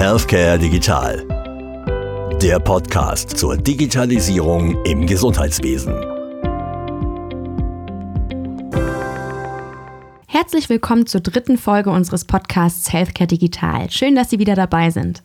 Healthcare Digital. Der Podcast zur Digitalisierung im Gesundheitswesen. Herzlich willkommen zur dritten Folge unseres Podcasts Healthcare Digital. Schön, dass Sie wieder dabei sind.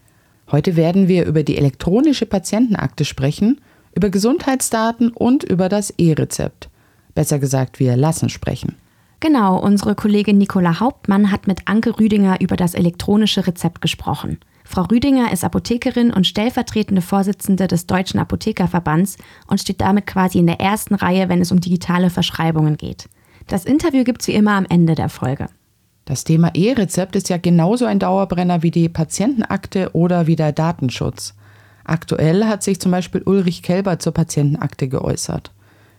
Heute werden wir über die elektronische Patientenakte sprechen, über Gesundheitsdaten und über das E-Rezept. Besser gesagt, wir lassen sprechen. Genau, unsere Kollegin Nicola Hauptmann hat mit Anke Rüdinger über das elektronische Rezept gesprochen. Frau Rüdinger ist Apothekerin und stellvertretende Vorsitzende des Deutschen Apothekerverbands und steht damit quasi in der ersten Reihe, wenn es um digitale Verschreibungen geht. Das Interview gibt es wie immer am Ende der Folge. Das Thema E-Rezept ist ja genauso ein Dauerbrenner wie die Patientenakte oder wie der Datenschutz. Aktuell hat sich zum Beispiel Ulrich Kelber zur Patientenakte geäußert.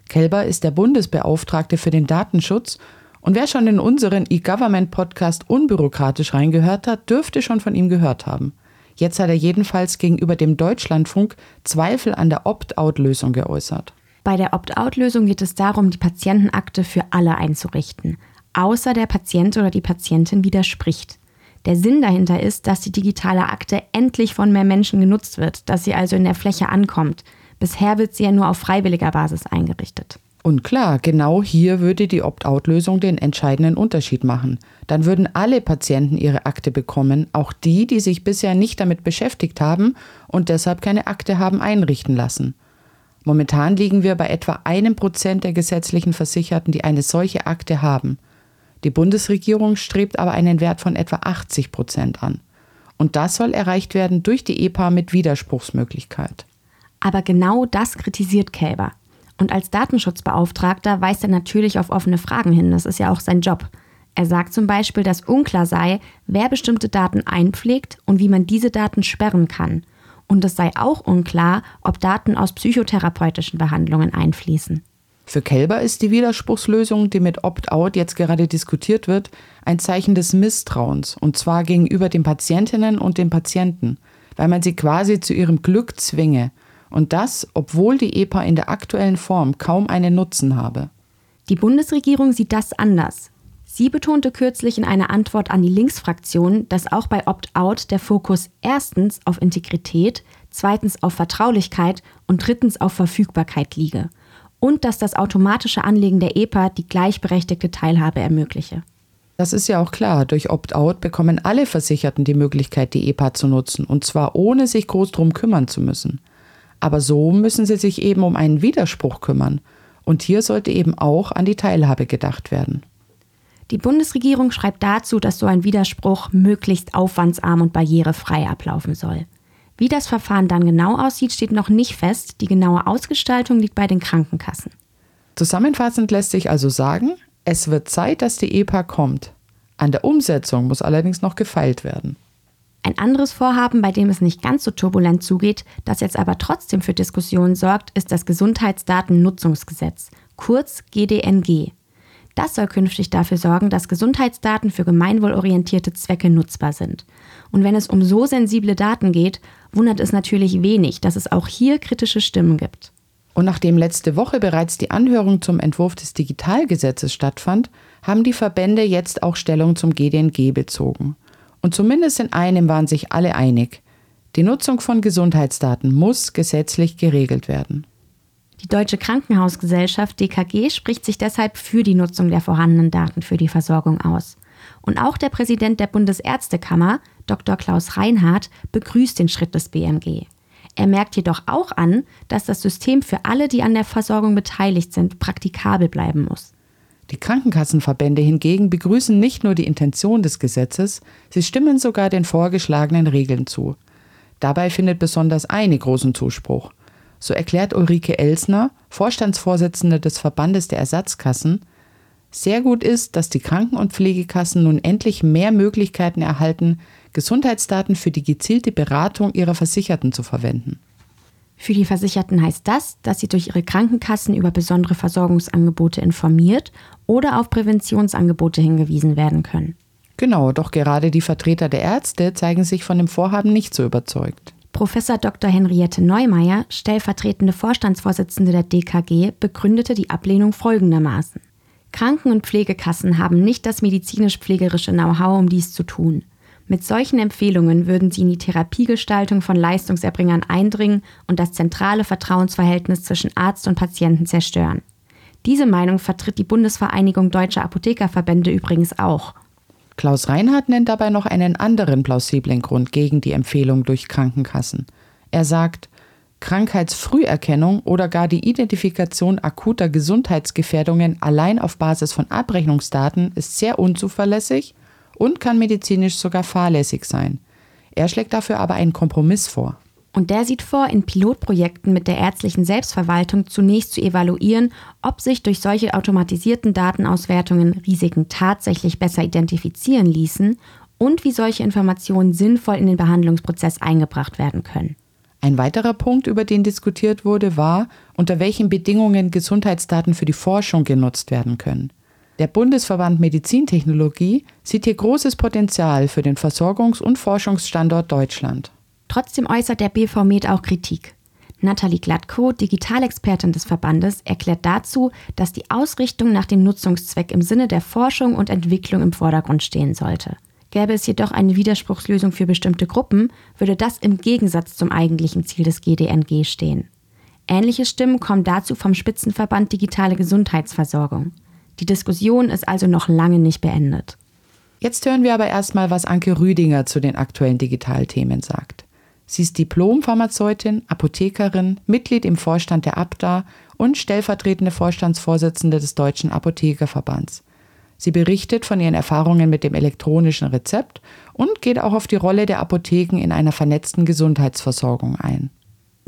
Kelber ist der Bundesbeauftragte für den Datenschutz und wer schon in unseren E-Government-Podcast unbürokratisch reingehört hat, dürfte schon von ihm gehört haben. Jetzt hat er jedenfalls gegenüber dem Deutschlandfunk Zweifel an der Opt-out-Lösung geäußert. Bei der Opt-out-Lösung geht es darum, die Patientenakte für alle einzurichten, außer der Patient oder die Patientin widerspricht. Der Sinn dahinter ist, dass die digitale Akte endlich von mehr Menschen genutzt wird, dass sie also in der Fläche ankommt. Bisher wird sie ja nur auf freiwilliger Basis eingerichtet. Und klar, genau hier würde die Opt-out-Lösung den entscheidenden Unterschied machen. Dann würden alle Patienten ihre Akte bekommen, auch die, die sich bisher nicht damit beschäftigt haben und deshalb keine Akte haben einrichten lassen. Momentan liegen wir bei etwa einem Prozent der gesetzlichen Versicherten, die eine solche Akte haben. Die Bundesregierung strebt aber einen Wert von etwa 80 Prozent an. Und das soll erreicht werden durch die EPA mit Widerspruchsmöglichkeit. Aber genau das kritisiert Kälber. Und als Datenschutzbeauftragter weist er natürlich auf offene Fragen hin. Das ist ja auch sein Job. Er sagt zum Beispiel, dass unklar sei, wer bestimmte Daten einpflegt und wie man diese Daten sperren kann. Und es sei auch unklar, ob Daten aus psychotherapeutischen Behandlungen einfließen. Für Kelber ist die Widerspruchslösung, die mit Opt-out jetzt gerade diskutiert wird, ein Zeichen des Misstrauens, und zwar gegenüber den Patientinnen und den Patienten, weil man sie quasi zu ihrem Glück zwinge und das, obwohl die EPA in der aktuellen Form kaum einen Nutzen habe. Die Bundesregierung sieht das anders. Sie betonte kürzlich in einer Antwort an die Linksfraktion, dass auch bei Opt-out der Fokus erstens auf Integrität, zweitens auf Vertraulichkeit und drittens auf Verfügbarkeit liege. Und dass das automatische Anlegen der EPA die gleichberechtigte Teilhabe ermögliche. Das ist ja auch klar. Durch Opt-out bekommen alle Versicherten die Möglichkeit, die EPA zu nutzen, und zwar ohne sich groß drum kümmern zu müssen. Aber so müssen sie sich eben um einen Widerspruch kümmern. Und hier sollte eben auch an die Teilhabe gedacht werden. Die Bundesregierung schreibt dazu, dass so ein Widerspruch möglichst aufwandsarm und barrierefrei ablaufen soll. Wie das Verfahren dann genau aussieht, steht noch nicht fest. Die genaue Ausgestaltung liegt bei den Krankenkassen. Zusammenfassend lässt sich also sagen, es wird Zeit, dass die EPA kommt. An der Umsetzung muss allerdings noch gefeilt werden. Ein anderes Vorhaben, bei dem es nicht ganz so turbulent zugeht, das jetzt aber trotzdem für Diskussionen sorgt, ist das Gesundheitsdatennutzungsgesetz, kurz GDNG. Das soll künftig dafür sorgen, dass Gesundheitsdaten für gemeinwohlorientierte Zwecke nutzbar sind. Und wenn es um so sensible Daten geht, wundert es natürlich wenig, dass es auch hier kritische Stimmen gibt. Und nachdem letzte Woche bereits die Anhörung zum Entwurf des Digitalgesetzes stattfand, haben die Verbände jetzt auch Stellung zum GDNG bezogen. Und zumindest in einem waren sich alle einig. Die Nutzung von Gesundheitsdaten muss gesetzlich geregelt werden. Die Deutsche Krankenhausgesellschaft DKG spricht sich deshalb für die Nutzung der vorhandenen Daten für die Versorgung aus. Und auch der Präsident der Bundesärztekammer, Dr. Klaus Reinhardt, begrüßt den Schritt des BMG. Er merkt jedoch auch an, dass das System für alle, die an der Versorgung beteiligt sind, praktikabel bleiben muss. Die Krankenkassenverbände hingegen begrüßen nicht nur die Intention des Gesetzes, sie stimmen sogar den vorgeschlagenen Regeln zu. Dabei findet besonders eine großen Zuspruch. So erklärt Ulrike Elsner, Vorstandsvorsitzende des Verbandes der Ersatzkassen, sehr gut ist, dass die Kranken- und Pflegekassen nun endlich mehr Möglichkeiten erhalten, Gesundheitsdaten für die gezielte Beratung ihrer Versicherten zu verwenden. Für die Versicherten heißt das, dass sie durch ihre Krankenkassen über besondere Versorgungsangebote informiert oder auf Präventionsangebote hingewiesen werden können. Genau, doch gerade die Vertreter der Ärzte zeigen sich von dem Vorhaben nicht so überzeugt. Professor Dr. Henriette Neumeier, stellvertretende Vorstandsvorsitzende der DKG, begründete die Ablehnung folgendermaßen. Kranken- und Pflegekassen haben nicht das medizinisch-pflegerische Know-how, um dies zu tun. Mit solchen Empfehlungen würden sie in die Therapiegestaltung von Leistungserbringern eindringen und das zentrale Vertrauensverhältnis zwischen Arzt und Patienten zerstören. Diese Meinung vertritt die Bundesvereinigung Deutscher Apothekerverbände übrigens auch. Klaus Reinhardt nennt dabei noch einen anderen plausiblen Grund gegen die Empfehlung durch Krankenkassen. Er sagt, Krankheitsfrüherkennung oder gar die Identifikation akuter Gesundheitsgefährdungen allein auf Basis von Abrechnungsdaten ist sehr unzuverlässig und kann medizinisch sogar fahrlässig sein. Er schlägt dafür aber einen Kompromiss vor. Und der sieht vor, in Pilotprojekten mit der ärztlichen Selbstverwaltung zunächst zu evaluieren, ob sich durch solche automatisierten Datenauswertungen Risiken tatsächlich besser identifizieren ließen und wie solche Informationen sinnvoll in den Behandlungsprozess eingebracht werden können. Ein weiterer Punkt, über den diskutiert wurde, war, unter welchen Bedingungen Gesundheitsdaten für die Forschung genutzt werden können. Der Bundesverband Medizintechnologie sieht hier großes Potenzial für den Versorgungs- und Forschungsstandort Deutschland. Trotzdem äußert der BV Med auch Kritik. Nathalie Gladko, Digitalexpertin des Verbandes, erklärt dazu, dass die Ausrichtung nach dem Nutzungszweck im Sinne der Forschung und Entwicklung im Vordergrund stehen sollte. Gäbe es jedoch eine Widerspruchslösung für bestimmte Gruppen, würde das im Gegensatz zum eigentlichen Ziel des GDNG stehen. Ähnliche Stimmen kommen dazu vom Spitzenverband Digitale Gesundheitsversorgung. Die Diskussion ist also noch lange nicht beendet. Jetzt hören wir aber erstmal, was Anke Rüdinger zu den aktuellen Digitalthemen sagt. Sie ist Diplompharmazeutin, Apothekerin, Mitglied im Vorstand der ABDA und stellvertretende Vorstandsvorsitzende des Deutschen Apothekerverbands. Sie berichtet von ihren Erfahrungen mit dem elektronischen Rezept und geht auch auf die Rolle der Apotheken in einer vernetzten Gesundheitsversorgung ein.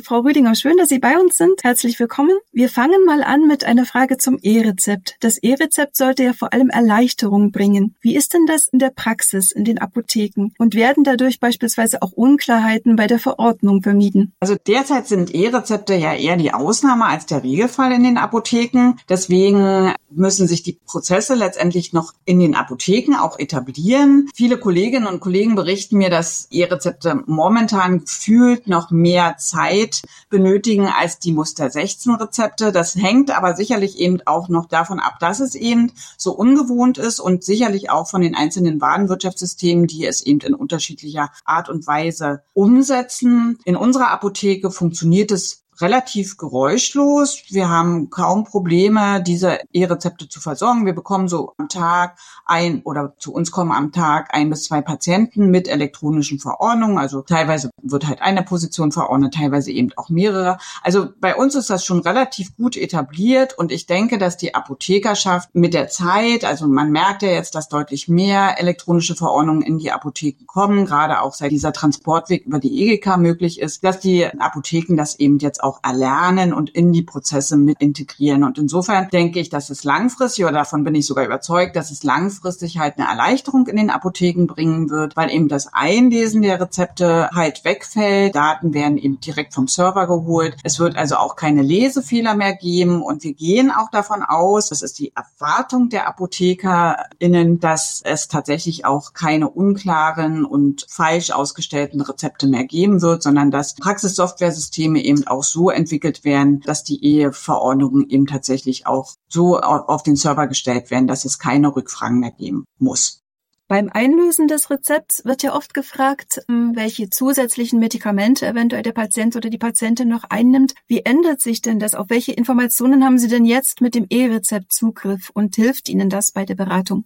Frau Rüdinger, schön, dass Sie bei uns sind. Herzlich willkommen. Wir fangen mal an mit einer Frage zum E-Rezept. Das E-Rezept sollte ja vor allem Erleichterung bringen. Wie ist denn das in der Praxis, in den Apotheken? Und werden dadurch beispielsweise auch Unklarheiten bei der Verordnung vermieden? Also derzeit sind E-Rezepte ja eher die Ausnahme als der Regelfall in den Apotheken. Deswegen müssen sich die Prozesse letztendlich noch in den Apotheken auch etablieren. Viele Kolleginnen und Kollegen berichten mir, dass E-Rezepte momentan gefühlt noch mehr Zeit Zeit benötigen als die Muster 16 Rezepte. Das hängt aber sicherlich eben auch noch davon ab, dass es eben so ungewohnt ist und sicherlich auch von den einzelnen Warenwirtschaftssystemen, die es eben in unterschiedlicher Art und Weise umsetzen. In unserer Apotheke funktioniert es relativ geräuschlos. Wir haben kaum Probleme, diese E-Rezepte zu versorgen. Wir bekommen so am Tag ein oder zu uns kommen am Tag ein bis zwei Patienten mit elektronischen Verordnungen. Also teilweise wird halt eine Position verordnet, teilweise eben auch mehrere. Also bei uns ist das schon relativ gut etabliert und ich denke, dass die Apothekerschaft mit der Zeit, also man merkt ja jetzt, dass deutlich mehr elektronische Verordnungen in die Apotheken kommen, gerade auch seit dieser Transportweg über die EGK möglich ist, dass die Apotheken das eben jetzt auch auch erlernen und in die Prozesse mit integrieren. Und insofern denke ich, dass es langfristig, oder davon bin ich sogar überzeugt, dass es langfristig halt eine Erleichterung in den Apotheken bringen wird, weil eben das Einlesen der Rezepte halt wegfällt. Daten werden eben direkt vom Server geholt. Es wird also auch keine Lesefehler mehr geben. Und wir gehen auch davon aus, das ist die Erwartung der ApothekerInnen, dass es tatsächlich auch keine unklaren und falsch ausgestellten Rezepte mehr geben wird, sondern dass Praxissoftware-Systeme eben auch so so entwickelt werden, dass die Eheverordnungen eben tatsächlich auch so auf den Server gestellt werden, dass es keine Rückfragen mehr geben muss. Beim Einlösen des Rezepts wird ja oft gefragt, ähm, welche zusätzlichen Medikamente eventuell der Patient oder die Patientin noch einnimmt. Wie ändert sich denn das? Auf welche Informationen haben Sie denn jetzt mit dem E-Rezept Zugriff und hilft Ihnen das bei der Beratung?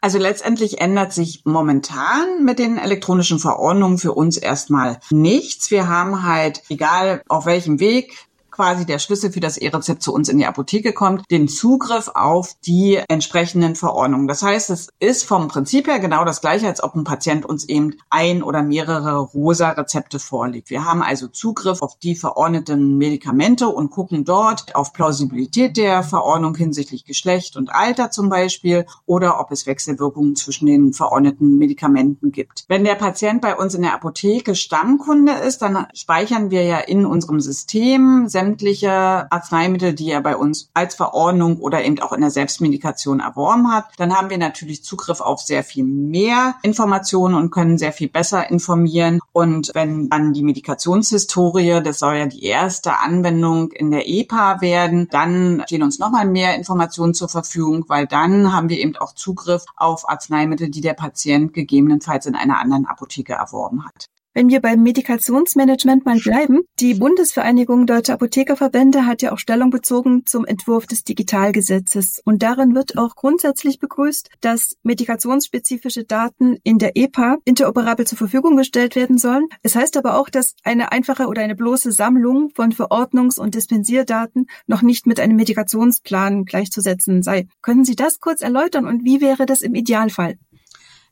Also letztendlich ändert sich momentan mit den elektronischen Verordnungen für uns erstmal nichts. Wir haben halt, egal auf welchem Weg, quasi der Schlüssel für das E-Rezept zu uns in die Apotheke kommt, den Zugriff auf die entsprechenden Verordnungen. Das heißt, es ist vom Prinzip her genau das gleiche, als ob ein Patient uns eben ein oder mehrere rosa Rezepte vorlegt. Wir haben also Zugriff auf die verordneten Medikamente und gucken dort auf Plausibilität der Verordnung hinsichtlich Geschlecht und Alter zum Beispiel oder ob es Wechselwirkungen zwischen den verordneten Medikamenten gibt. Wenn der Patient bei uns in der Apotheke Stammkunde ist, dann speichern wir ja in unserem System sämtliche Arzneimittel, die er bei uns als Verordnung oder eben auch in der Selbstmedikation erworben hat. Dann haben wir natürlich Zugriff auf sehr viel mehr Informationen und können sehr viel besser informieren. Und wenn dann die Medikationshistorie, das soll ja die erste Anwendung in der EPA werden, dann stehen uns nochmal mehr Informationen zur Verfügung, weil dann haben wir eben auch Zugriff auf Arzneimittel, die der Patient gegebenenfalls in einer anderen Apotheke erworben hat. Wenn wir beim Medikationsmanagement mal bleiben, die Bundesvereinigung Deutscher Apothekerverbände hat ja auch Stellung bezogen zum Entwurf des Digitalgesetzes. Und darin wird auch grundsätzlich begrüßt, dass medikationsspezifische Daten in der EPA interoperabel zur Verfügung gestellt werden sollen. Es heißt aber auch, dass eine einfache oder eine bloße Sammlung von Verordnungs- und Dispensierdaten noch nicht mit einem Medikationsplan gleichzusetzen sei. Können Sie das kurz erläutern und wie wäre das im Idealfall?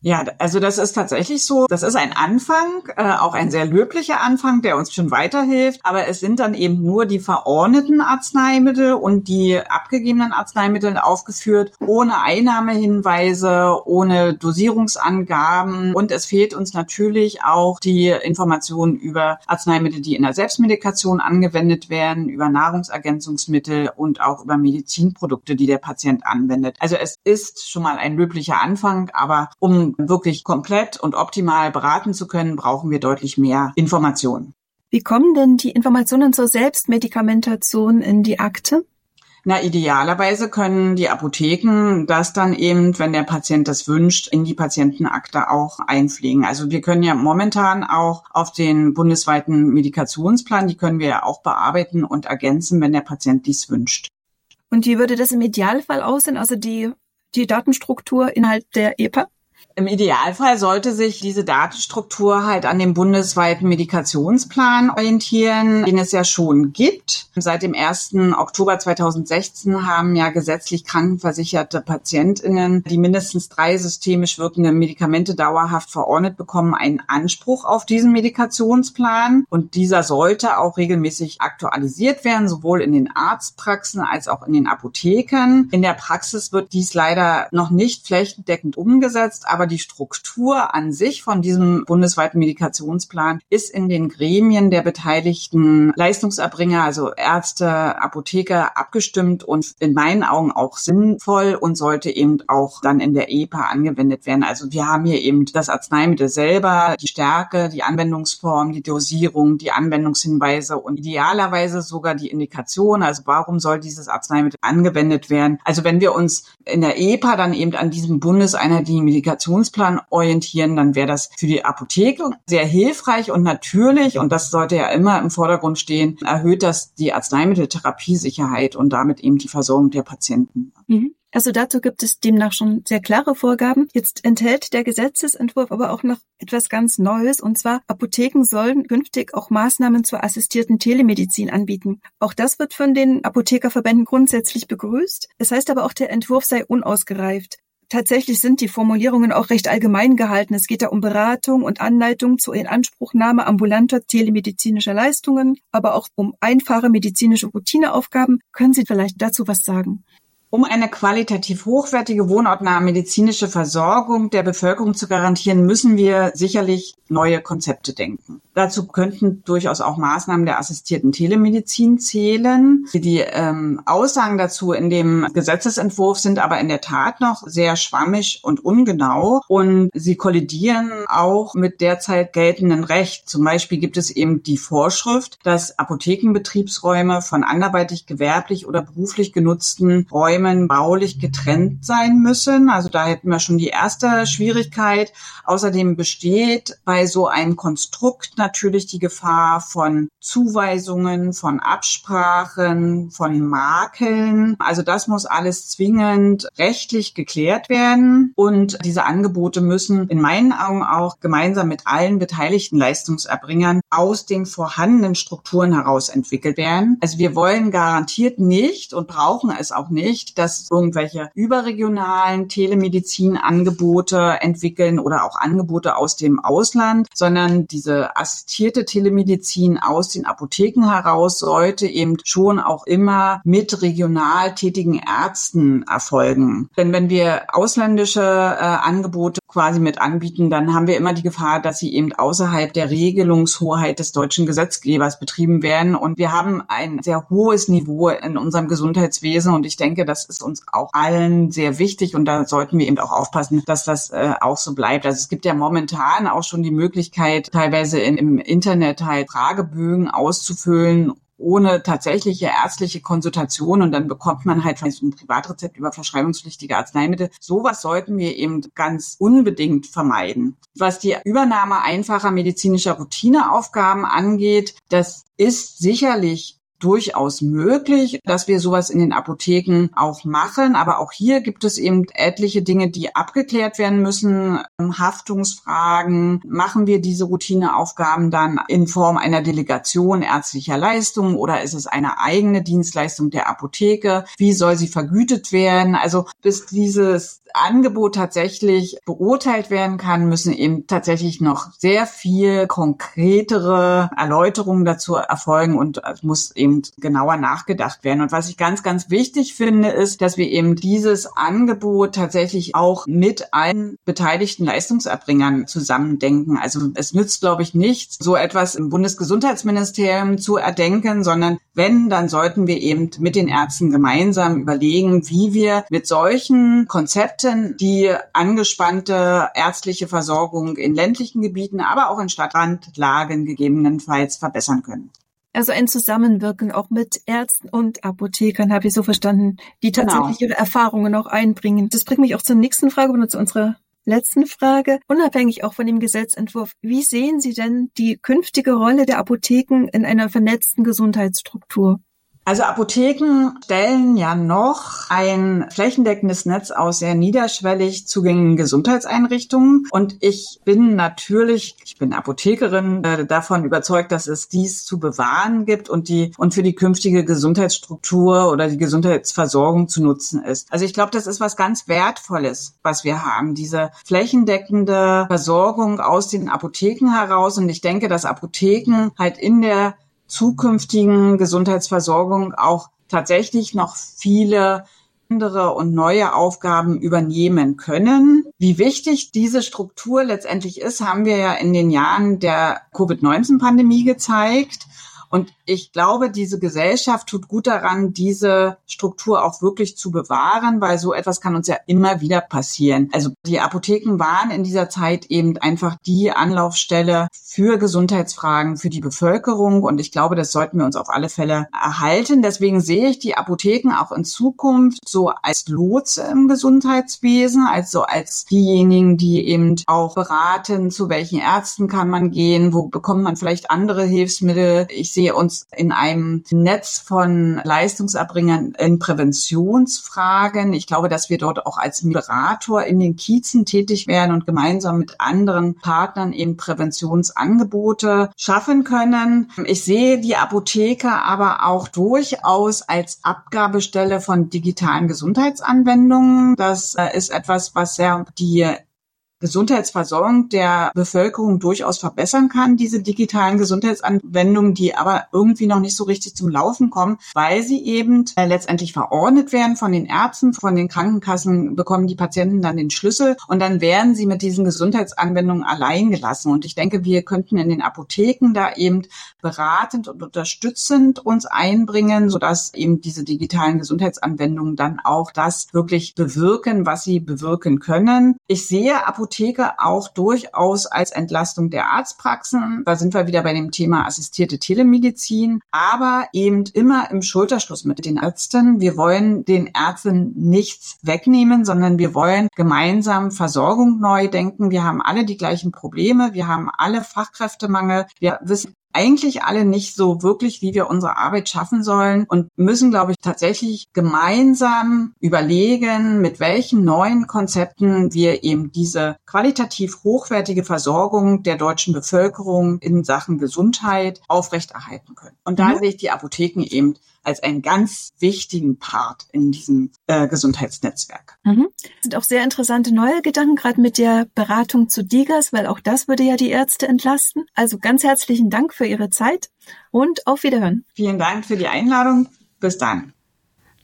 Ja, also das ist tatsächlich so. Das ist ein Anfang, äh, auch ein sehr löblicher Anfang, der uns schon weiterhilft. Aber es sind dann eben nur die verordneten Arzneimittel und die abgegebenen Arzneimittel aufgeführt, ohne Einnahmehinweise, ohne Dosierungsangaben. Und es fehlt uns natürlich auch die Informationen über Arzneimittel, die in der Selbstmedikation angewendet werden, über Nahrungsergänzungsmittel und auch über Medizinprodukte, die der Patient anwendet. Also es ist schon mal ein löblicher Anfang, aber um wirklich komplett und optimal beraten zu können, brauchen wir deutlich mehr Informationen. Wie kommen denn die Informationen zur Selbstmedikamentation in die Akte? Na, idealerweise können die Apotheken das dann eben, wenn der Patient das wünscht, in die Patientenakte auch einpflegen. Also wir können ja momentan auch auf den bundesweiten Medikationsplan, die können wir ja auch bearbeiten und ergänzen, wenn der Patient dies wünscht. Und wie würde das im Idealfall aussehen? Also die, die Datenstruktur innerhalb der EPA? Im Idealfall sollte sich diese Datenstruktur halt an dem bundesweiten Medikationsplan orientieren, den es ja schon gibt. Seit dem 1. Oktober 2016 haben ja gesetzlich krankenversicherte PatientInnen, die mindestens drei systemisch wirkende Medikamente dauerhaft verordnet bekommen, einen Anspruch auf diesen Medikationsplan. Und dieser sollte auch regelmäßig aktualisiert werden, sowohl in den Arztpraxen als auch in den Apotheken. In der Praxis wird dies leider noch nicht flächendeckend umgesetzt, aber die Struktur an sich von diesem bundesweiten Medikationsplan ist in den Gremien der beteiligten Leistungserbringer, also Ärzte, Apotheker, abgestimmt und in meinen Augen auch sinnvoll und sollte eben auch dann in der EPA angewendet werden. Also wir haben hier eben das Arzneimittel selber, die Stärke, die Anwendungsform, die Dosierung, die Anwendungshinweise und idealerweise sogar die Indikation. Also warum soll dieses Arzneimittel angewendet werden? Also wenn wir uns in der EPA dann eben an diesem bundeseinheitlichen Medikation Medikationsplan orientieren, dann wäre das für die Apotheke sehr hilfreich und natürlich, und das sollte ja immer im Vordergrund stehen, erhöht das die Arzneimitteltherapiesicherheit und damit eben die Versorgung der Patienten. Mhm. Also dazu gibt es demnach schon sehr klare Vorgaben. Jetzt enthält der Gesetzesentwurf aber auch noch etwas ganz Neues, und zwar Apotheken sollen künftig auch Maßnahmen zur assistierten Telemedizin anbieten. Auch das wird von den Apothekerverbänden grundsätzlich begrüßt. Es heißt aber auch, der Entwurf sei unausgereift. Tatsächlich sind die Formulierungen auch recht allgemein gehalten. Es geht da um Beratung und Anleitung zur Inanspruchnahme ambulanter telemedizinischer Leistungen, aber auch um einfache medizinische Routineaufgaben. Können Sie vielleicht dazu was sagen? Um eine qualitativ hochwertige wohnortnahe medizinische Versorgung der Bevölkerung zu garantieren, müssen wir sicherlich neue Konzepte denken. Dazu könnten durchaus auch Maßnahmen der assistierten Telemedizin zählen. Die ähm, Aussagen dazu in dem Gesetzesentwurf sind aber in der Tat noch sehr schwammig und ungenau und sie kollidieren auch mit derzeit geltendem Recht. Zum Beispiel gibt es eben die Vorschrift, dass Apothekenbetriebsräume von anderweitig gewerblich oder beruflich genutzten Räumen Räumen baulich getrennt sein müssen. Also da hätten wir schon die erste Schwierigkeit. Außerdem besteht bei so einem Konstrukt natürlich die Gefahr von Zuweisungen, von Absprachen, von Makeln. Also das muss alles zwingend rechtlich geklärt werden. Und diese Angebote müssen in meinen Augen auch gemeinsam mit allen beteiligten Leistungserbringern aus den vorhandenen Strukturen heraus entwickelt werden. Also wir wollen garantiert nicht und brauchen es auch nicht, dass irgendwelche überregionalen Telemedizinangebote entwickeln oder auch Angebote aus dem Ausland, sondern diese assistierte Telemedizin aus den Apotheken heraus sollte eben schon auch immer mit regional tätigen Ärzten erfolgen. Denn wenn wir ausländische äh, Angebote quasi mit anbieten, dann haben wir immer die Gefahr, dass sie eben außerhalb der Regelungshoheit des deutschen Gesetzgebers betrieben werden. Und wir haben ein sehr hohes Niveau in unserem Gesundheitswesen. Und ich denke, das ist uns auch allen sehr wichtig. Und da sollten wir eben auch aufpassen, dass das äh, auch so bleibt. Also es gibt ja momentan auch schon die Möglichkeit, teilweise in, im Internet halt Fragebögen auszufüllen ohne tatsächliche ärztliche Konsultation und dann bekommt man halt ein Privatrezept über verschreibungspflichtige Arzneimittel. Sowas sollten wir eben ganz unbedingt vermeiden. Was die Übernahme einfacher medizinischer Routineaufgaben angeht, das ist sicherlich durchaus möglich, dass wir sowas in den Apotheken auch machen. Aber auch hier gibt es eben etliche Dinge, die abgeklärt werden müssen. Haftungsfragen. Machen wir diese Routineaufgaben dann in Form einer Delegation ärztlicher Leistungen oder ist es eine eigene Dienstleistung der Apotheke? Wie soll sie vergütet werden? Also bis dieses Angebot tatsächlich beurteilt werden kann, müssen eben tatsächlich noch sehr viel konkretere Erläuterungen dazu erfolgen und muss eben genauer nachgedacht werden. Und was ich ganz, ganz wichtig finde, ist, dass wir eben dieses Angebot tatsächlich auch mit allen beteiligten Leistungserbringern zusammendenken. Also es nützt, glaube ich, nichts, so etwas im Bundesgesundheitsministerium zu erdenken, sondern wenn, dann sollten wir eben mit den Ärzten gemeinsam überlegen, wie wir mit solchen Konzepten die angespannte ärztliche Versorgung in ländlichen Gebieten, aber auch in Stadtrandlagen gegebenenfalls verbessern können. Also ein Zusammenwirken auch mit Ärzten und Apothekern, habe ich so verstanden, die genau. tatsächlich genau. ihre Erfahrungen auch einbringen. Das bringt mich auch zur nächsten Frage und zu unserer letzten Frage, unabhängig auch von dem Gesetzentwurf. Wie sehen Sie denn die künftige Rolle der Apotheken in einer vernetzten Gesundheitsstruktur? Also Apotheken stellen ja noch ein flächendeckendes Netz aus sehr niederschwellig zugänglichen Gesundheitseinrichtungen. Und ich bin natürlich, ich bin Apothekerin, äh, davon überzeugt, dass es dies zu bewahren gibt und die und für die künftige Gesundheitsstruktur oder die Gesundheitsversorgung zu nutzen ist. Also ich glaube, das ist was ganz Wertvolles, was wir haben. Diese flächendeckende Versorgung aus den Apotheken heraus. Und ich denke, dass Apotheken halt in der zukünftigen Gesundheitsversorgung auch tatsächlich noch viele andere und neue Aufgaben übernehmen können. Wie wichtig diese Struktur letztendlich ist, haben wir ja in den Jahren der Covid-19-Pandemie gezeigt. Und ich glaube, diese Gesellschaft tut gut daran, diese Struktur auch wirklich zu bewahren, weil so etwas kann uns ja immer wieder passieren. Also die Apotheken waren in dieser Zeit eben einfach die Anlaufstelle für Gesundheitsfragen für die Bevölkerung. Und ich glaube, das sollten wir uns auf alle Fälle erhalten. Deswegen sehe ich die Apotheken auch in Zukunft so als Lotse im Gesundheitswesen, also als diejenigen, die eben auch beraten, zu welchen Ärzten kann man gehen, wo bekommt man vielleicht andere Hilfsmittel. Ich sehe wir uns in einem Netz von Leistungserbringern in Präventionsfragen. Ich glaube, dass wir dort auch als Moderator in den Kiezen tätig werden und gemeinsam mit anderen Partnern eben Präventionsangebote schaffen können. Ich sehe die Apotheke aber auch durchaus als Abgabestelle von digitalen Gesundheitsanwendungen. Das äh, ist etwas, was ja die Gesundheitsversorgung der Bevölkerung durchaus verbessern kann, diese digitalen Gesundheitsanwendungen, die aber irgendwie noch nicht so richtig zum Laufen kommen, weil sie eben äh, letztendlich verordnet werden von den Ärzten, von den Krankenkassen bekommen die Patienten dann den Schlüssel und dann werden sie mit diesen Gesundheitsanwendungen allein gelassen. Und ich denke, wir könnten in den Apotheken da eben beratend und unterstützend uns einbringen, sodass eben diese digitalen Gesundheitsanwendungen dann auch das wirklich bewirken, was sie bewirken können. Ich sehe Apotheken Apotheke auch durchaus als Entlastung der Arztpraxen. Da sind wir wieder bei dem Thema assistierte Telemedizin, aber eben immer im Schulterschluss mit den Ärzten. Wir wollen den Ärzten nichts wegnehmen, sondern wir wollen gemeinsam Versorgung neu denken. Wir haben alle die gleichen Probleme. Wir haben alle Fachkräftemangel. Wir wissen eigentlich alle nicht so wirklich, wie wir unsere Arbeit schaffen sollen und müssen, glaube ich, tatsächlich gemeinsam überlegen, mit welchen neuen Konzepten wir eben diese qualitativ hochwertige Versorgung der deutschen Bevölkerung in Sachen Gesundheit aufrechterhalten können. Und da mhm. sehe ich die Apotheken eben als einen ganz wichtigen Part in diesem äh, Gesundheitsnetzwerk. Mhm. Das sind auch sehr interessante neue Gedanken, gerade mit der Beratung zu Digas, weil auch das würde ja die Ärzte entlasten. Also ganz herzlichen Dank für Ihre Zeit und auf Wiederhören. Vielen Dank für die Einladung. Bis dann.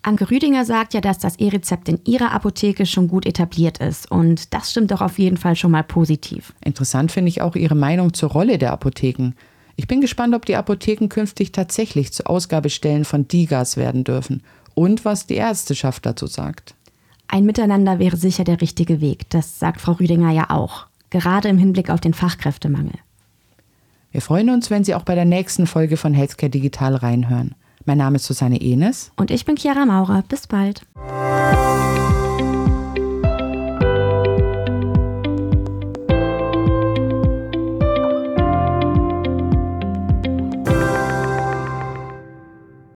Anke Rüdinger sagt ja, dass das E-Rezept in ihrer Apotheke schon gut etabliert ist. Und das stimmt doch auf jeden Fall schon mal positiv. Interessant finde ich auch Ihre Meinung zur Rolle der Apotheken. Ich bin gespannt, ob die Apotheken künftig tatsächlich zu Ausgabestellen von Digas werden dürfen und was die Ärzteschaft dazu sagt. Ein Miteinander wäre sicher der richtige Weg. Das sagt Frau Rüdinger ja auch. Gerade im Hinblick auf den Fachkräftemangel. Wir freuen uns, wenn Sie auch bei der nächsten Folge von Healthcare Digital reinhören. Mein Name ist Susanne Enes. Und ich bin Chiara Maurer. Bis bald.